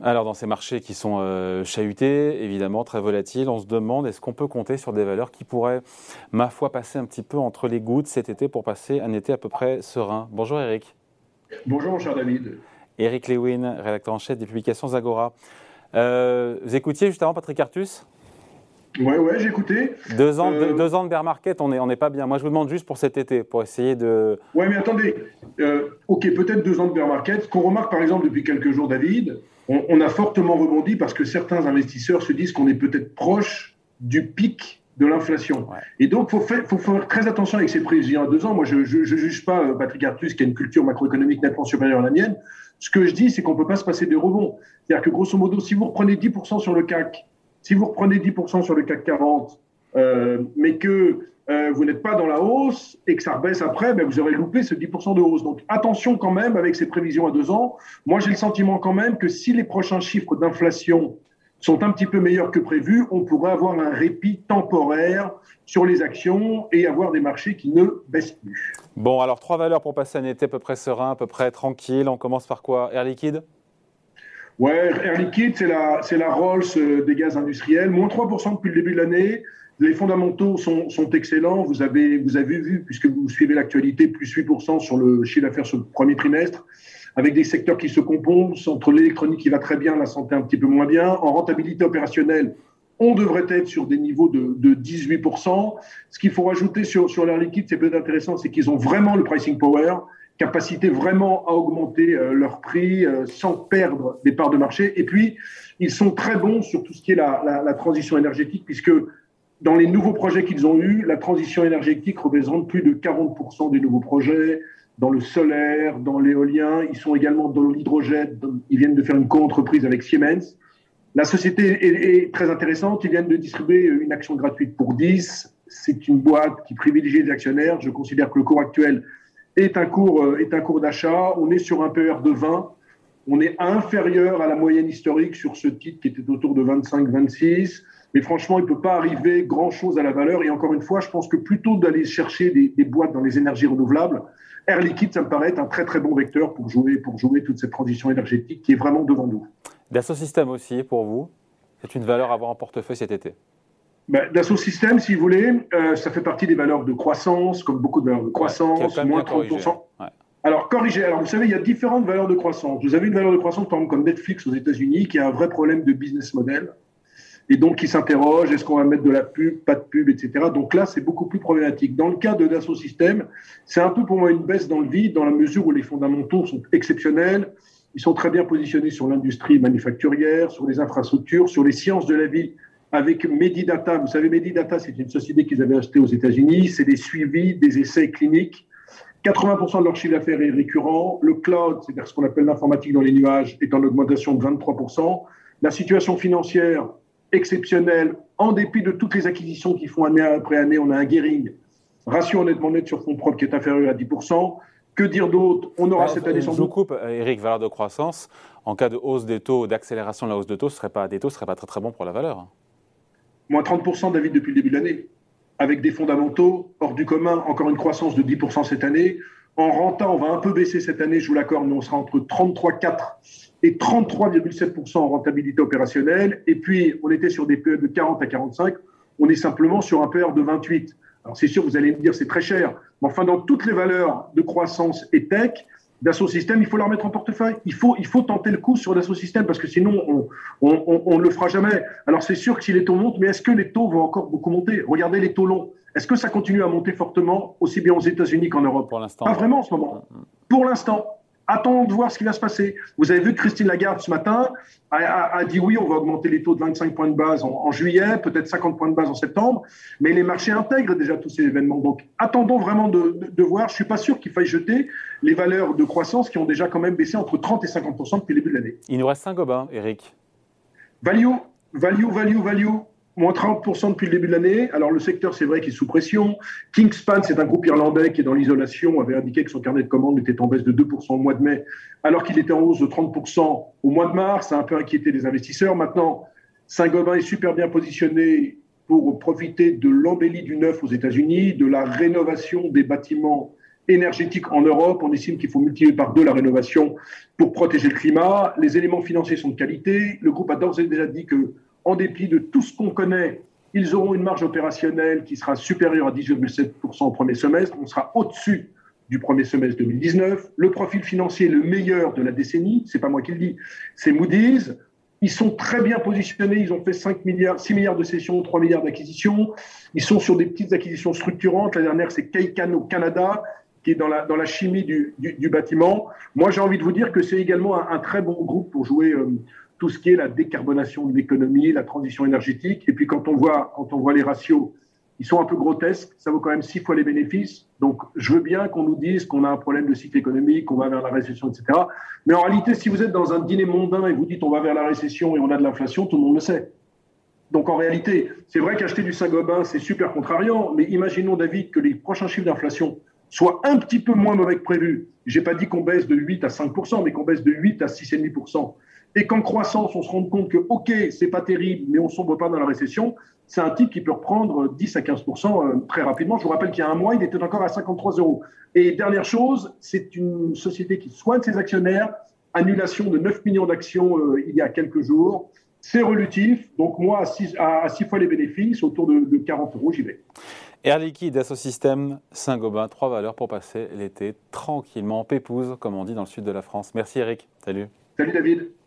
Alors dans ces marchés qui sont euh, chahutés, évidemment très volatiles, on se demande est-ce qu'on peut compter sur des valeurs qui pourraient, ma foi, passer un petit peu entre les gouttes cet été pour passer un été à peu près serein? Bonjour Eric. Bonjour mon cher David. Eric Lewin, rédacteur en chef des publications Zagora. Euh, vous écoutiez juste avant Patrick Artus? Ouais, ouais, j'ai écouté. Deux ans, euh, deux, ans de bear market, on n'est on est pas bien. Moi, je vous demande juste pour cet été, pour essayer de. Ouais, mais attendez. ok, peut-être deux ans de bear market. Ce qu'on remarque, par exemple, depuis quelques jours, David, on, a fortement rebondi parce que certains investisseurs se disent qu'on est peut-être proche du pic de l'inflation. Et donc, il faut, faire très attention avec ces prévisions à deux ans. Moi, je ne juge pas euh, Patrick Artus, qui a une culture macroéconomique nettement supérieure à la mienne. Ce que je dis, c'est qu'on ne peut pas se passer des rebonds. C'est-à-dire que, grosso modo, si vous reprenez 10% sur le CAC, si vous reprenez 10% sur le CAC 40, euh, mais que euh, vous n'êtes pas dans la hausse et que ça rebaisse après, ben vous aurez loupé ce 10% de hausse. Donc attention quand même avec ces prévisions à deux ans. Moi, j'ai le sentiment quand même que si les prochains chiffres d'inflation sont un petit peu meilleurs que prévu, on pourrait avoir un répit temporaire sur les actions et avoir des marchés qui ne baissent plus. Bon, alors trois valeurs pour passer un été à peu près serein, à peu près tranquille. On commence par quoi? Air Liquide? Ouais, Air Liquide, c'est la, c'est la Rolls euh, des gaz industriels. Moins 3% depuis le début de l'année. Les fondamentaux sont, sont, excellents. Vous avez, vous avez vu, puisque vous suivez l'actualité, plus 8% sur le chiffre d'affaires sur le premier trimestre, avec des secteurs qui se composent, entre l'électronique qui va très bien, la santé un petit peu moins bien. En rentabilité opérationnelle, on devrait être sur des niveaux de, de 18%. Ce qu'il faut rajouter sur, sur l'air liquide, c'est peut-être intéressant, c'est qu'ils ont vraiment le pricing power, capacité vraiment à augmenter euh, leur prix euh, sans perdre des parts de marché. Et puis, ils sont très bons sur tout ce qui est la, la transition énergétique, puisque dans les nouveaux projets qu'ils ont eus, la transition énergétique représente plus de 40% des nouveaux projets. Dans le solaire, dans l'éolien, ils sont également dans l'hydrogène. Ils viennent de faire une co-entreprise avec Siemens. La société est, très intéressante. Ils viennent de distribuer une action gratuite pour 10. C'est une boîte qui privilégie les actionnaires. Je considère que le cours actuel est un cours, euh, est un cours d'achat. On est sur un PER de 20. On est inférieur à la moyenne historique sur ce titre qui était autour de 25-26. Mais franchement, il ne peut pas arriver grand-chose à la valeur. Et encore une fois, je pense que plutôt d'aller chercher des, boîtes dans les énergies renouvelables, Air Liquide, ça me paraît être un très très bon vecteur pour jouer, pour jouer toute cette transition énergétique qui est vraiment devant nous. Dassault Systèmes aussi, pour vous, c'est une valeur à avoir en portefeuille cet été ben, Dassault Systèmes, si vous voulez, euh, ça fait partie des valeurs de croissance, comme beaucoup de valeurs de croissance, moins 30%. Alors, corrigé. Alors, vous savez, il y a différentes valeurs de croissance. Vous avez une valeur de croissance, par exemple, comme Netflix aux États-Unis, qui a un vrai problème de business model et donc qui s'interroge est-ce qu'on va mettre de la pub, pas de pub, etc. Donc là, c'est beaucoup plus problématique. Dans le cas de Dassault Systèmes, c'est un peu pour moi une baisse dans le vide, dans la mesure où les fondamentaux sont exceptionnels. Ils sont très bien positionnés sur l'industrie manufacturière, sur les infrastructures, sur les sciences de la vie. Avec Medidata, vous savez, Medidata, c'est une société qu'ils avaient achetée aux États-Unis. C'est des suivis, des essais cliniques. 80% de leur chiffre d'affaires est récurrent. Le cloud, c'est-à-dire ce qu'on appelle l'informatique dans les nuages, est en augmentation de 23%. La situation financière exceptionnel, en dépit de toutes les acquisitions qui font année après année. On a un gearing, ratio honnêtement net sur fonds propres qui est inférieur à 10%. Que dire d'autre? On aura cette année sans doute. coupe, Eric, valeur de croissance. En cas de hausse des taux, d'accélération de la hausse de taux, ce serait pas, des taux ne serait pas très très bon pour la valeur. Moins 30% David depuis le début de l'année. Avec des fondamentaux hors du commun, encore une croissance de 10% cette année. En rentant, on va un peu baisser cette année, je vous l'accorde, mais on sera entre 33,4 et 33,7% en rentabilité opérationnelle. Et puis, on était sur des PE de 40 à 45. On est simplement sur un PE de 28. Alors, c'est sûr, vous allez me dire, c'est très cher. Mais enfin, dans toutes les valeurs de croissance et tech, Dassault Systèmes, il faut leur mettre en portefeuille. Il faut, il faut tenter le coup sur Dassault Systèmes parce que sinon, on ne le fera jamais. Alors, c'est sûr que si les taux montent, mais est-ce que les taux vont encore beaucoup monter? Regardez les taux longs. Est-ce que ça continue à monter fortement, aussi bien aux États-Unis qu'en Europe? Pour l'instant. Pas vraiment en ce moment. Pour l'instant. Attendons de voir ce qui va se passer. Vous avez vu que Christine Lagarde ce matin a, dit oui, on va augmenter les taux de 25 points de base en, juillet, peut-être 50 points de base en septembre, mais les marchés intègrent déjà tous ces événements. Donc attendons vraiment de, voir. Je suis pas sûr qu'il faille jeter les valeurs de croissance qui ont déjà quand même baissé entre 30 et 50 depuis le début de l'année. Il nous reste Saint-Gobain, Eric. Value, value, value, value moins 30% depuis le début de l'année. Alors le secteur, c'est vrai qu'il est sous pression. Kingspan, c'est un groupe irlandais qui est dans l'isolation, avait indiqué que son carnet de commandes était en baisse de 2% au mois de mai, alors qu'il était en hausse de 30% au mois de mars. Ça a un peu inquiété les investisseurs. Maintenant, Saint-Gobain est super bien positionné pour profiter de l'embellie du neuf aux États-Unis, de la rénovation des bâtiments énergétique en Europe. On estime qu'il faut multiplier par deux la rénovation pour protéger le climat. Les éléments financiers sont de qualité. Le groupe a d'ores et déjà dit que, en dépit de tout ce qu'on connaît, ils auront une marge opérationnelle qui sera supérieure à 18,7% au premier semestre. On sera au-dessus du premier semestre 2019. Le profil financier le meilleur de la décennie, c'est pas moi qui le dis, c'est Moody's. Ils sont très bien positionnés. Ils ont fait 5 milliards, 6 milliards de cessions, 3 milliards d'acquisitions. Ils sont sur des petites acquisitions structurantes. La dernière, c'est Keikan au Canada, qui est dans la, dans la chimie du, du, bâtiment. Moi, j'ai envie de vous dire que c'est également un, très bon groupe pour jouer euh, tout ce qui est la décarbonation de l'économie, la transition énergétique. Et puis, quand on voit, quand on voit les ratios ils sont un peu grotesques, ça vaut quand même six fois les bénéfices. Donc, je veux bien qu'on nous dise qu'on a un problème de cycle économique, qu'on va vers la récession, etc. Mais en réalité, si vous êtes dans un dîner mondain et vous dites on va vers la récession et on a de l'inflation, tout le monde le sait. Donc, en réalité, c'est vrai qu'acheter du Saint-Gobain, c'est super contrariant, mais imaginons, David, que les prochains chiffres d'inflation soient un petit peu moins mauvais que prévu. J'ai pas dit qu'on baisse de 8 à 5 mais qu'on baisse de 8 à 6,5 et qu'en croissance, on se rende compte que, OK, c'est pas terrible, mais on sombre pas dans la récession, c'est un type qui peut reprendre 10 à 15% euh, très rapidement. Je vous rappelle qu'il y a un mois, il était encore à 53 euros. Et dernière chose, c'est une société qui soigne ses actionnaires. Annulation de 9 millions d'actions euh, il y a quelques jours. C'est relutif. Donc moi, à 6, fois les bénéfices, autour de, 40 euros, j'y vais. Air Liquide, Assosystème, Saint-Gobain, trois valeurs pour passer l'été tranquillement, pépouze, comme on dit dans le sud de la France. Merci Eric. Salut. Salut David.